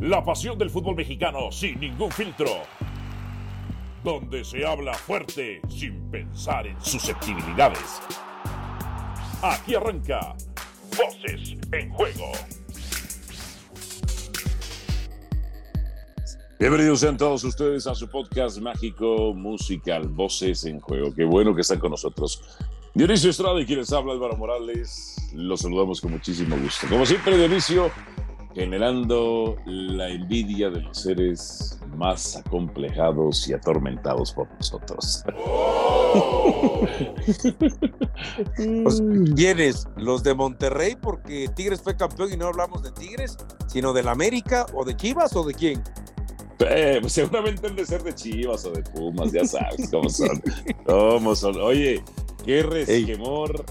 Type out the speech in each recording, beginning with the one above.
la pasión del fútbol mexicano sin ningún filtro. Donde se habla fuerte sin pensar en susceptibilidades. Aquí arranca Voces en Juego. Bienvenidos sean todos ustedes a su podcast mágico musical Voces en Juego. Qué bueno que están con nosotros. Dionisio Estrada y quienes habla Álvaro Morales. Los saludamos con muchísimo gusto. Como siempre, Dionisio, generando la envidia de los seres más acomplejados y atormentados por nosotros. ¿Quiénes? ¿Los de Monterrey? Porque Tigres fue campeón y no hablamos de Tigres, sino del América o de Chivas o de quién. Eh, pues seguramente han de ser de Chivas o de Pumas, ya sabes cómo son. ¿Cómo son? Oye, qué resquemor.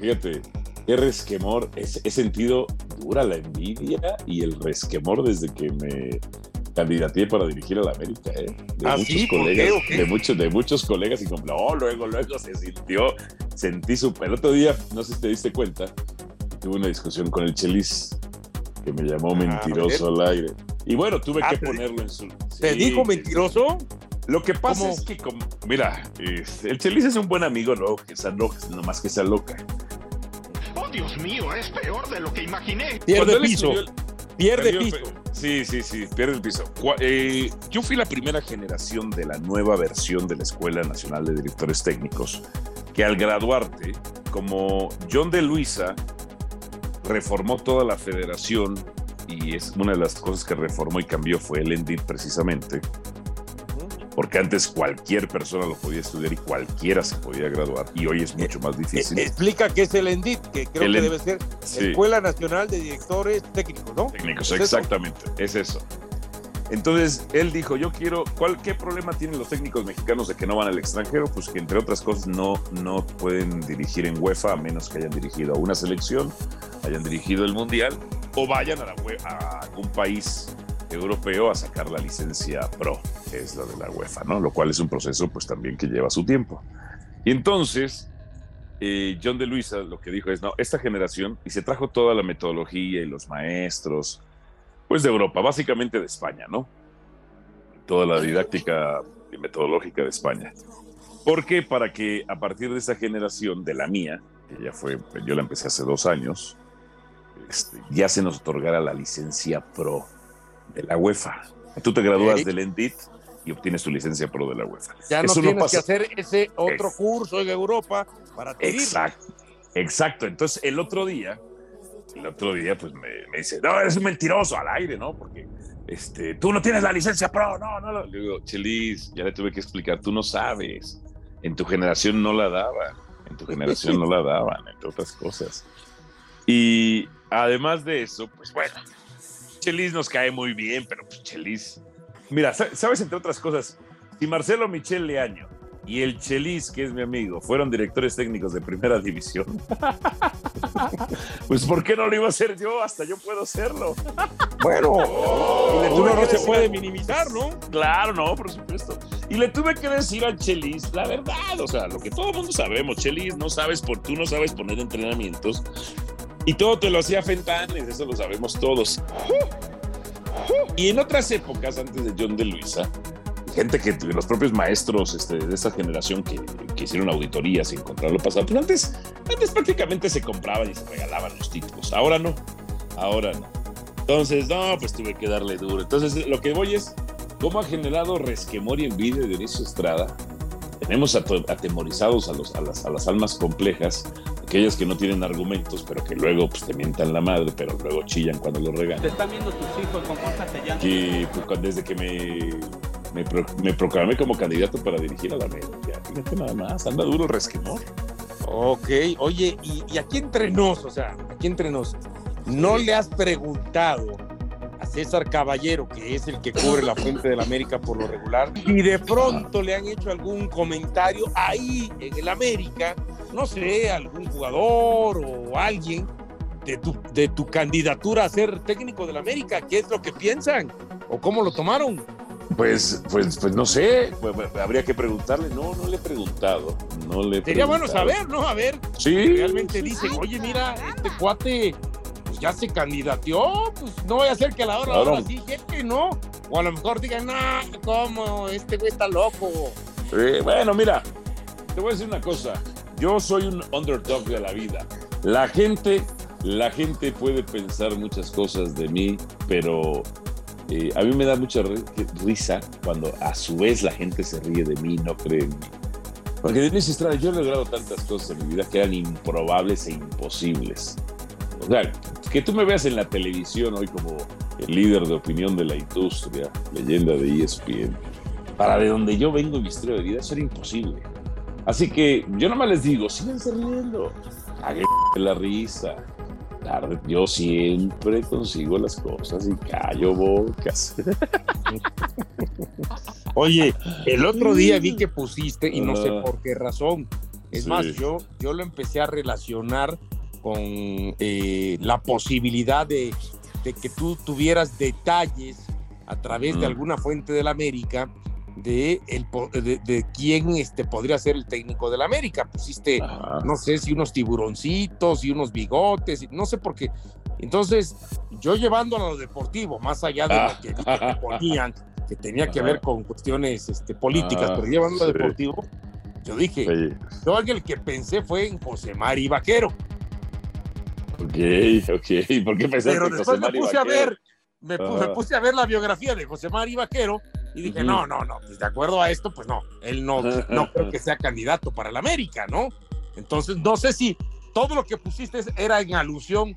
Fíjate, qué resquemor. He, sentido dura la envidia y el resquemor desde que me candidaté para dirigir a la América, ¿eh? de ¿Ah, muchos colegas, qué, de muchos, de muchos colegas y como, no, luego, luego se sintió, sentí súper. El otro día, no sé si te diste cuenta, tuve una discusión con el Chelis que me llamó Ah, mentiroso al aire. Y bueno, tuve Ah, que ponerlo en su. ¿Te Sí, dijo mentiroso? lo que pasa ¿Cómo? es que, como- mira, el Chelis es un buen amigo, ¿no? Que sea no más que sea loca. Dios mío, es peor de lo que imaginé. Pierde él piso. el- Pierde perdió- piso. Sí, sí, sí, pierde el piso. Eh, yo fui la primera generación de la nueva versión de la Escuela Nacional de Directores Técnicos, que al graduarte, como John de Luisa reformó toda la federación, y es una de las cosas que reformó y cambió fue el ENDIT precisamente, porque antes cualquier persona lo podía estudiar y cualquiera se podía graduar, y hoy es mucho más Eh, difícil. explica qué es el ENDIT, que creo El que debe ser Sí. Escuela Nacional de Directores Técnicos, ¿no? técnicos, ¿Es eso? exactamente, es eso. Entonces él dijo, yo quiero, ¿cuál, ¿qué problema tienen los técnicos mexicanos de que no van al extranjero? Pues que entre otras cosas no, no pueden dirigir en UEFA a menos que hayan dirigido a una selección, hayan dirigido el Mundial o vayan a, la a algún país europeo a sacar la licencia pro, que es la de la UEFA, ¿no? Lo cual es un proceso pues también que lleva su tiempo. Y entonces eh, John de Luisa lo que dijo es, no, esta generación, y se trajo toda la metodología y los maestros, pues de Europa, básicamente de España, ¿no? Toda la didáctica y metodológica de España. ¿Por qué? Para que a partir de esa generación, de la mía, que ya fue, yo la empecé hace dos años, este, ya se nos otorgara la licencia pro de la UEFA. Tú te gradúas del ENDIT y obtienes tu licencia pro de la UEFA. Ya no Eso tienes pasa- que hacer ese otro curso en Europa para adquirirlo. Exacto, exacto. Entonces, el otro día, el otro día, pues me, me dice, no, eres un mentiroso al aire, ¿no? Porque este, tú no tienes la licencia pro, no, no. no". Le digo, Chelis, ya le tuve que explicar, tú no sabes. En tu generación no la daban, en tu generación no la daban, entre otras cosas. Y además de eso, pues bueno, Chelis nos cae muy bien, pero pues Chelis. Mira, sa- sabes, entre otras cosas, si Marcelo Michel Leaño y el Chelis, que es mi amigo, fueron directores técnicos de primera división, pues ¿por qué no lo iba a hacer yo? Hasta yo puedo hacerlo. Bueno, le tuve uno no se puede a- minimizar, ¿no? Claro, no, por supuesto. Y le tuve que decir al Chelis la verdad, o sea, lo que todo el mundo sabemos, Chelis, no sabes por tú no sabes poner entrenamientos y todo te lo hacía Fentanes, eso lo sabemos todos. Y en otras épocas, antes de John de Luisa, gente que los propios maestros este, de esa generación que, que hicieron auditorías y encontraron lo pasado, pues antes, antes prácticamente se compraban y se regalaban los títulos. Ahora no, ahora no. Entonces, no, pues tuve que darle duro. Entonces, lo que voy es, ¿cómo ha generado resquemor y envidia de Dionisio Estrada? Tenemos atemorizados a, los, a, las, a las almas complejas, aquellas que no tienen argumentos, pero que luego pues, te mientan la madre, pero luego chillan cuando los regañan. Te están viendo tus hijos, compórtate ya. Que pues, cuando- desde que me, me, pro- me proclamé como candidato para dirigir a la América, fíjate nada más, anda duro el resquemor. Ok, oye, y, y aquí entre nos, o sea, aquí entre nos, ¿no le has preguntado a César Caballero, que es el que cubre la fuente de la América por lo regular, y de pronto le han hecho algún comentario ahí en el América, no sé, algún jugador o alguien de tu, de tu candidatura a ser técnico del América, ¿qué es lo que piensan? ¿O cómo lo tomaron? Pues, pues, pues no sé, pues, pues, habría que preguntarle. No, no le he preguntado. No le he Sería bueno saber, ¿no? A ver, Sí. realmente dicen, oye, mira, este cuate pues, ya se candidateó, pues no voy a hacer que a la hora, Claro. ahora sí, que no. O a lo mejor digan, no, ¿cómo? Este güey está loco. Eh, bueno, mira, te voy a decir una cosa. Yo soy un underdog de la vida. La gente, la gente puede pensar muchas cosas de mí, pero eh, a mí me da mucha ri- risa cuando a su vez la gente se ríe de mí y no cree en mí. Porque Denise Estrada, yo he logrado tantas cosas en mi vida que eran improbables e imposibles. O sea, que tú me veas en la televisión hoy como el líder de opinión de la industria, leyenda de ESPN, para de donde yo vengo en mi historia de vida, eso era imposible. Así que yo nomás les digo, síganse riendo, hagan la risa. Tarde, yo siempre consigo las cosas y callo bocas. Oye, el otro día vi que pusiste, y no sé por qué razón. Es Sí. más, yo, yo lo empecé a relacionar con eh, la posibilidad de, de que tú tuvieras detalles a través de Mm. alguna fuente de la América de, el, de, de quién este, podría ser el técnico de la América. Pusiste, Ajá. no sé si unos tiburoncitos y unos bigotes, no sé por qué. Entonces, yo llevándolo a lo deportivo, más allá de Ah. lo que, vi que ponían, que tenía que Ajá. ver con cuestiones este, políticas, Ah, pero llevándolo a sí. deportivo, yo dije, Oye, yo el que pensé fue en José Mari Vaquero. ok, ok. ¿Por qué pensaste Pero en después José me puse a ver, me, pu- me Ajá. puse a ver la biografía de José Mari Vaquero y dije, no, no, no, pues de acuerdo a esto, pues no, él no, no creo que sea candidato para el América, ¿no? Entonces, no sé si todo lo que pusiste era en alusión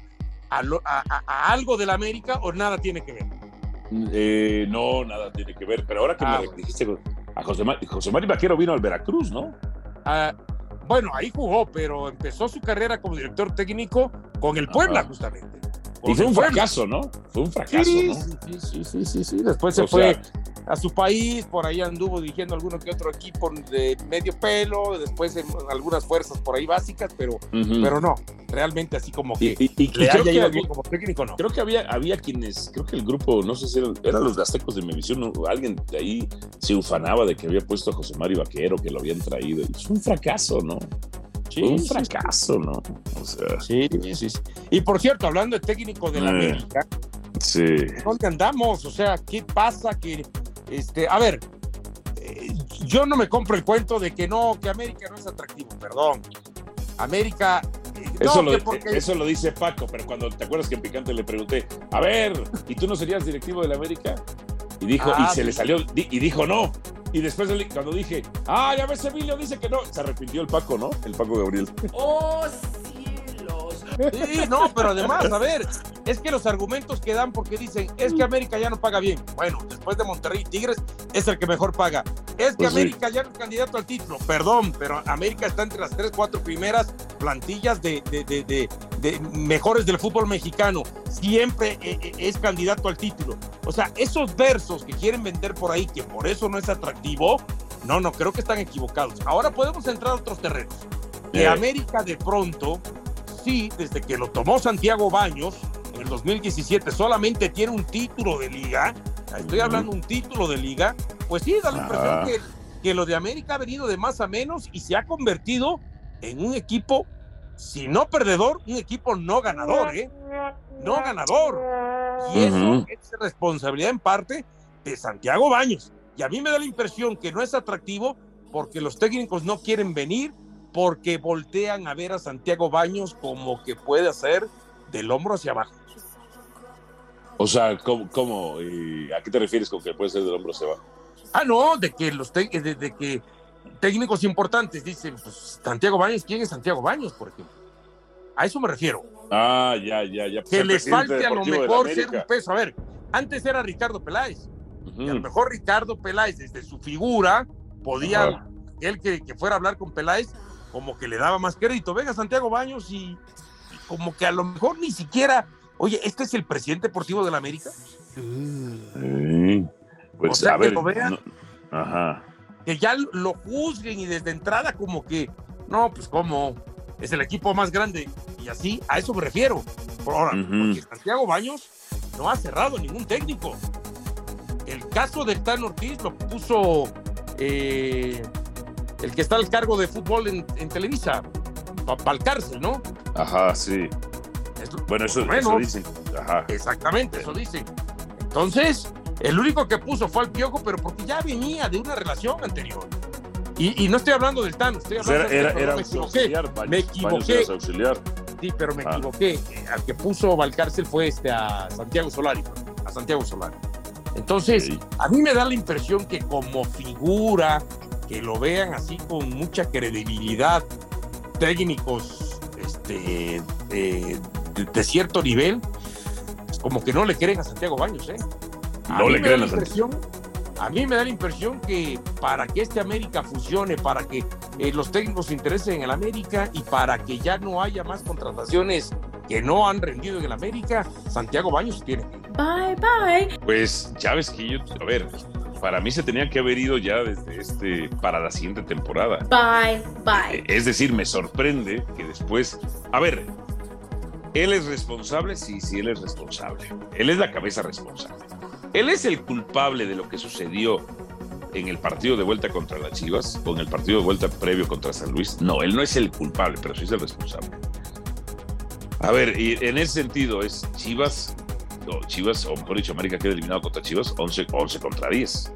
a, lo- a- a- a algo del América o nada tiene que ver. Eh, no, nada tiene que ver. Pero ahora que Ah, me bueno. dijiste, a José, José Mari Vaquero vino al Veracruz, ¿no? Ah, bueno, ahí jugó, pero empezó su carrera como director técnico con el Puebla, Ajá. justamente. Y fue un fracaso, ¿no? Fue un fracaso, Sí, ¿no? sí, sí, sí, sí, sí. Después se fue a su país, por ahí anduvo dirigiendo alguno que otro equipo de medio pelo, después en algunas fuerzas por ahí básicas, pero, pero no, realmente así como que y- y le creo, haya que ido había, como técnico, no. creo que había, había quienes, creo que el grupo, no sé si eran, eran los Aztecos de ¿no? alguien de ahí se ufanaba de que había puesto a José Mari Vaquero, que lo habían traído. Fue un fracaso, ¿no? fue un sí, fracaso, ¿no? O sea, Sí, sí, sí. Y por cierto, hablando de técnico de la Eh. América, sí. ¿dónde andamos? O sea, ¿qué pasa? Que, este, a ver, eh, yo no me compro el cuento de que no, que América no es atractivo, perdón. América. eh, Eso, no, lo, que porque- eso lo dice Paco, pero cuando te acuerdas que en Picante le pregunté, a ver, ¿y tú no serías directivo de la América? Y dijo, Ah, y se sí. le salió, y dijo no. Y después cuando dije, ah, ya ves, Emilio dice que no, se arrepintió el Paco, ¿no? El Paco Gabriel. ¡Oh! Sí, no, pero además, a ver, es que los argumentos que dan porque dicen, es que América ya no paga bien. Bueno, después de Monterrey y Tigres, es el que mejor paga. Es que Pues sí. América ya no es candidato al título. Perdón, pero América está entre las tres, cuatro primeras plantillas de, de- de- de- de mejores del fútbol mexicano. Siempre eh, eh, es candidato al título. O sea, esos versos que quieren vender por ahí, que por eso no es atractivo, no, no, creo que están equivocados. Ahora podemos entrar a otros terrenos. Que Eh. América de pronto sí, desde que lo tomó Santiago Baños en el 2017, solamente tiene un título de liga. Estoy hablando de un título de liga. Pues sí, da la impresión Ah. que, que lo de América ha venido de más a menos y se ha convertido en un equipo, si no perdedor, un equipo no ganador, ¿eh? No ganador. Y eso es responsabilidad en parte de Santiago Baños. Y a mí me da la impresión que no es atractivo porque los técnicos no quieren venir, porque voltean a ver a Santiago Baños como que puede hacer del hombro hacia abajo. O sea, ¿cómo? cómo? ¿A qué te refieres con que puede ser del hombro se va? Ah, no, de que los de, de que técnicos importantes dicen, pues Santiago Baños, ¿quién es Santiago Baños, por ejemplo? A eso me refiero. Ah, ya, ya, ya. Pues Que les falte a lo mejor ser un peso. A ver, antes era Ricardo Peláez. Y a lo mejor Ricardo Peláez, desde su figura, podía, él que, que fuera a hablar con Peláez, como que le daba más crédito. Venga, Santiago Baños, y, y como que a lo mejor ni siquiera, oye, ¿este es el presidente deportivo de la América? Sí. Pues, O sea, a que ver. lo vean. no- Ajá. Que ya lo juzguen y desde entrada como que, no, pues como es el equipo más grande. Y así, a eso me refiero. Por ahora, porque Santiago Baños no ha cerrado ningún técnico. El caso de Tan Ortiz lo puso eh, el que está al cargo de fútbol en, en Televisa, para el cárcel, ¿no? Ajá, sí. Es- Bueno, eso, eso dicen. Ajá. Exactamente, eso dicen. Entonces, el único que puso fue al Piojo, pero porque ya venía de una relación anterior. Y, y no estoy hablando del Tano, estoy O sea, hablando era, era, me equivoqué. Baños. me equivoqué. auxiliar. Sí, pero me Ah. equivoqué. Al que puso Valcárcel fue este a Santiago Solari, a Santiago Solari. Entonces, a mí me da la impresión que como figura, que lo vean así con mucha credibilidad, técnicos este, eh, de, de cierto nivel, pues como que no le creen a Santiago Baños, ¿eh? A No mí le me da creen a Santiago. impresión- A mí me da la impresión que para que este América funcione, para que eh, los técnicos se interesen en el América y para que ya no haya más contrataciones que no han rendido en el América, Santiago Baños tiene. Bye, bye. Pues ya ves que yo, a ver, para mí se tenían que haber ido ya desde este, para la siguiente temporada. Bye, Eh, bye. Es decir, me sorprende que después, a ver, él es responsable, sí, sí, él es responsable. Él es la cabeza responsable. Él es el culpable de lo que sucedió en el partido de vuelta contra las Chivas o en el partido de vuelta previo contra San Luis. No, él no es el culpable, pero sí es el responsable. A ver, y en ese sentido es Chivas, Chivas, o mejor dicho, América queda eliminado contra Chivas 11, 11 contra 10.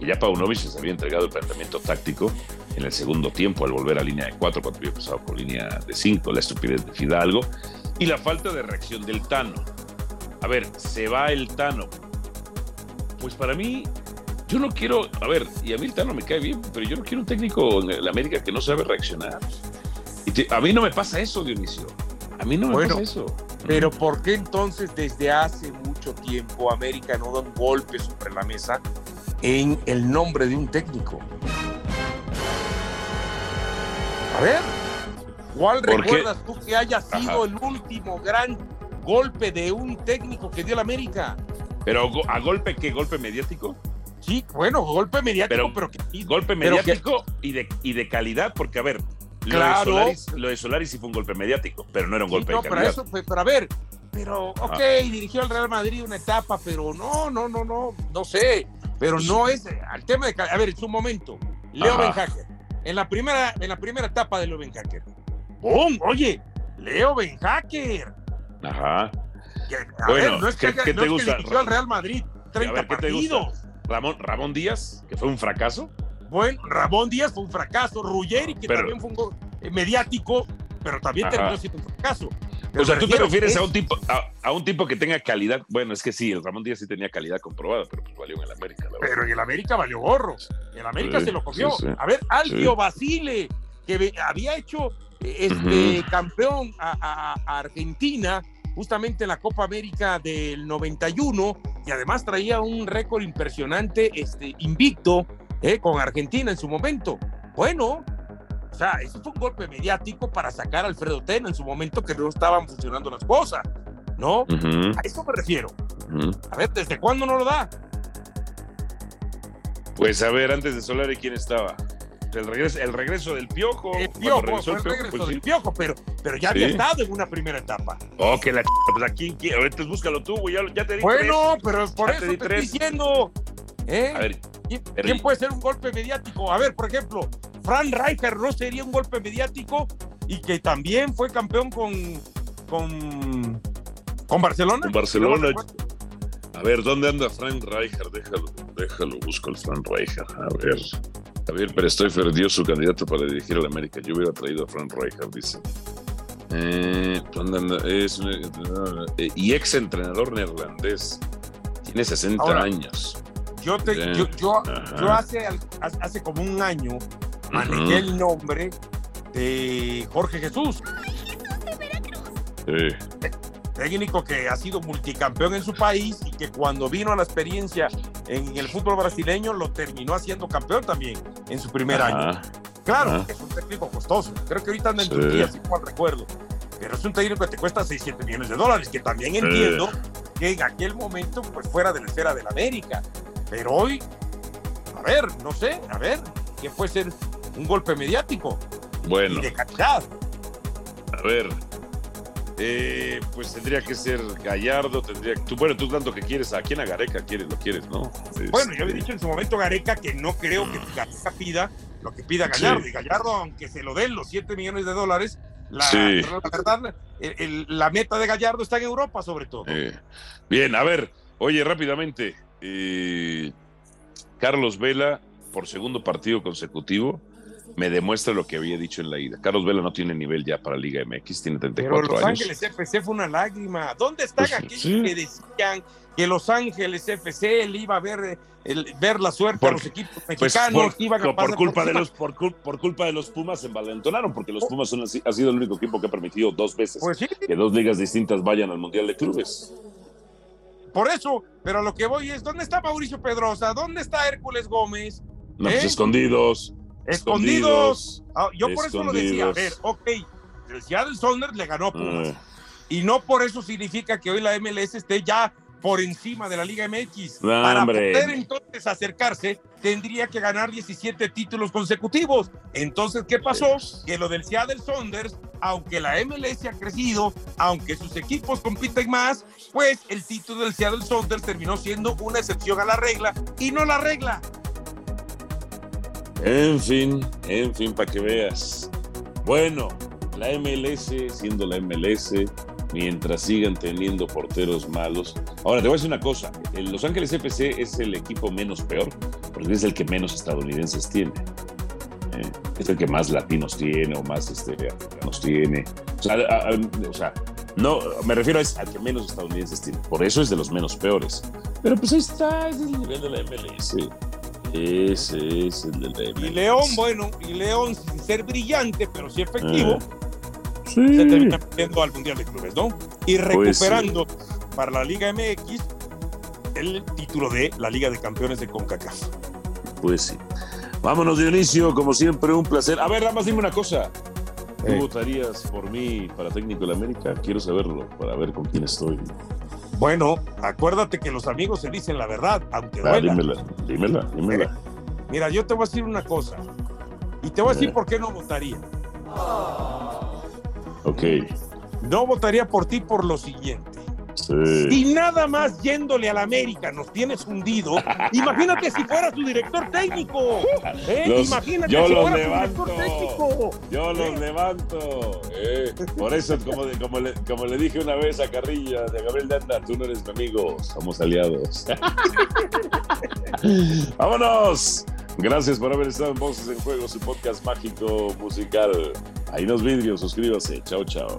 Y ya Paunovic se había entregado el planteamiento táctico en el segundo tiempo al volver a línea de 4 cuando había pasado por línea de 5, la estupidez de Fidalgo y la falta de reacción del Tano. A ver, se va el Tano. Pues para mí, yo no quiero, a ver, y a mí el Tano me cae bien, pero yo no quiero un técnico en el América que no sabe reaccionar. Y te- a mí no me pasa eso, Dionisio. A mí no me Bueno, pasa eso. Pero ¿por qué entonces desde hace mucho tiempo América no da un golpe sobre la mesa en el nombre de un técnico? A ver, ¿cuál recuerdas tú que haya sido Ajá. el último gran golpe de un técnico que dio la América? Pero a golpe, ¿qué golpe mediático? Sí, bueno, golpe mediático, Pero- pero, que Golpe Pero que- mediático y, de, y de calidad, porque a ver, lo, Claro. de Solaris, lo de Solaris sí fue un golpe mediático, pero no era un Sí, golpe no, de pero eso fue, pero a ver, pero ok, Ah. dirigió al Real Madrid una etapa, pero no, no, no, no, no sé, pero no es al tema de, a ver, en su momento, Leo. Benhacker, en la primera, en la primera etapa de Leo Benhacker, ¡Bum! Oye, Leo Benhacker, Ajá. que, a Bueno, ver, no es que, ¿qué- haya- qué no te es que gusta? dirigió al Real Madrid 30 ver, ¿qué te gusta? Ramón, Ramón Díaz, que fue un fracaso. Bueno, Ramón Díaz fue un fracaso, Ruggeri, que Pero- también fue un eh, mediático, pero también Ajá. terminó siendo un fracaso. Pero O sea, tú te refieres es- a un tipo a, a un tipo que tenga calidad. Bueno, es que sí, el Ramón Díaz sí tenía calidad comprobada, pero pues valió en el América. la. Pero en el América valió gorro. El América Sí, se lo comió. sí, sí. A ver, Alfio. Basile, que había hecho eh, este campeón a, a- a Argentina justamente en la Copa América del 91 y además traía un récord impresionante este, invicto eh, con Argentina en su momento. Bueno, o sea, eso fue un golpe mediático para sacar a Alfredo Tena en su momento que no estaban funcionando las cosas, ¿no? A eso me refiero. A ver, ¿desde cuándo no lo da? Pues a ver, antes de Solari, ¿quién estaba? El regreso, el regreso del Piojo. El piojo, regresó el Piojo, regreso pues, del piojo, pero, pero ya había Sí. estado en una primera etapa. Oh, que la ch... pues a quién quiere. Ahorita búscalo tú, güey. Ya, ya te di Bueno, pero por Ya te eso te tres. estoy diciendo. ¿eh? tres. A ver, ¿Quién, pero- quién puede ser un golpe mediático? A ver, por ejemplo, Fran Rijkaard no sería un golpe mediático y que también fue campeón con, con, con Barcelona. con Barcelona. A ver, ¿dónde anda Frank Rijkaard? Déjalo, déjalo, busco el Frank Rijkaard. A ver. Javier Pérez Stoifer dio su candidato para dirigir al América. Yo hubiera traído a Frank Rijkaard, dice. Eh, ¿dónde anda? Es un entrenador, eh, y ex entrenador neerlandés. Tiene 60 Ahora, años. Yo, te, yo, yo, yo hace, hace como un año manejé el nombre de Jorge Jesús. Sí. técnico que ha sido multicampeón en su país y que cuando vino a la experiencia en el fútbol brasileño lo terminó haciendo campeón también en su primer año. Ajá. Claro, Ajá. es un técnico costoso. Creo que ahorita anda en Sí. Turquía, si mal recuerdo. Pero es un técnico que te cuesta 6, 7 millones de dólares, que también entiendo que en aquel momento pues fuera de la esfera de la América. Pero hoy, a ver, no sé, a ver, ¿qué puede ser un golpe mediático Bueno, y de calidad? a ver. Eh, pues tendría que ser Gallardo, tendría tú, bueno, tú tanto que quieres, ¿a quién a Gareca quieres? Lo quieres, ¿no? Bueno, yo había Este, dicho en su momento Gareca que no creo que Gareca pida lo que pida Gallardo. Sí. Y Gallardo, aunque se lo den los 7 millones de dólares, La, Sí. la verdad, el- el- la meta de Gallardo está en Europa, sobre todo. Eh, bien, a ver, oye, rápidamente. Eh, Carlos Vela, por segundo partido consecutivo, me demuestra lo que había dicho en la ida. Carlos Vela no tiene nivel ya para Liga MX, tiene Pero 34 Los años. Ángeles FC fue una lágrima. ¿Dónde están Pues, aquellos sí. que decían que Los Ángeles FC le iba a ver, el- ver la suerte Por- a los equipos Pues mexicanos? por, que iban a por culpa de los por, por culpa de los Pumas se envalentonaron porque los Pumas son ha sido el único equipo que ha permitido dos veces Pues sí, que dos ligas distintas vayan al Mundial de Clubes. Por eso. Pero lo que voy es, ¿dónde está Mauricio Pedrosa? ¿Dónde está Hércules Gómez? No, pues ¿Eh? escondidos. Escondidos. Ah, yo por eso lo decía. A ver, ok, el Seattle Sounders le ganó Pumas. Ah, Y no por eso significa que hoy la MLS esté ya por encima de la Liga MX. No, Para hombre. poder entonces acercarse, tendría que ganar 17 títulos consecutivos. Entonces, ¿qué pasó? Que lo del Seattle Sounders, aunque la MLS ha crecido, aunque sus equipos compiten más, pues el título del Seattle Sounders terminó siendo una excepción a la regla y no la regla. En fin, en fin, para que veas. Bueno, la MLS, siendo la MLS, mientras sigan teniendo porteros malos. Ahora, te voy a decir una cosa. El Los Ángeles FC es el equipo menos peor, porque es el que menos estadounidenses tiene. ¿Eh? Es el que más latinos tiene o más este, africanos tiene. O sea, a- a- o sea, no, me refiero a que menos estadounidenses tiene. Por eso es de los menos peores. Pero pues ahí está, ese es el nivel de la MLS. Ese es el de la MLS. Y León, bueno, y León sin ser brillante, pero sí efectivo, Sí. se termina metiendo al Mundial de Clubes, ¿no? Y Pues sí. recuperando para la Liga MX el título de la Liga de Campeones de CONCACAF. Pues sí. Vámonos, Dionisio, como siempre, un placer. A ver, nada más dime una cosa. ¿Tú Eh. votarías por mí para técnico de la América? Quiero saberlo, para ver con quién estoy. Bueno, acuérdate que los amigos se dicen la verdad, aunque Ah, duela. dímela, dímela, dímela. Mira, yo te voy a decir una cosa. Y te voy a decir Eh. por qué no votaría. Ok. No votaría por ti por lo siguiente. Sí. Si nada más yéndole a la América nos tienes hundido, imagínate si fuera tu director técnico. ¿eh? Los- imagínate yo si los fuera levanto. tu director técnico. Yo los levanto. eh. Por eso, como, como, le, como le dije una vez a Carrilla de Gabriel Danda, tú no eres mi amigo, somos aliados. Vámonos. Gracias por haber estado en Voces en Juego, su podcast mágico musical. Ahí nos vidrios, suscríbase. Chao, chao.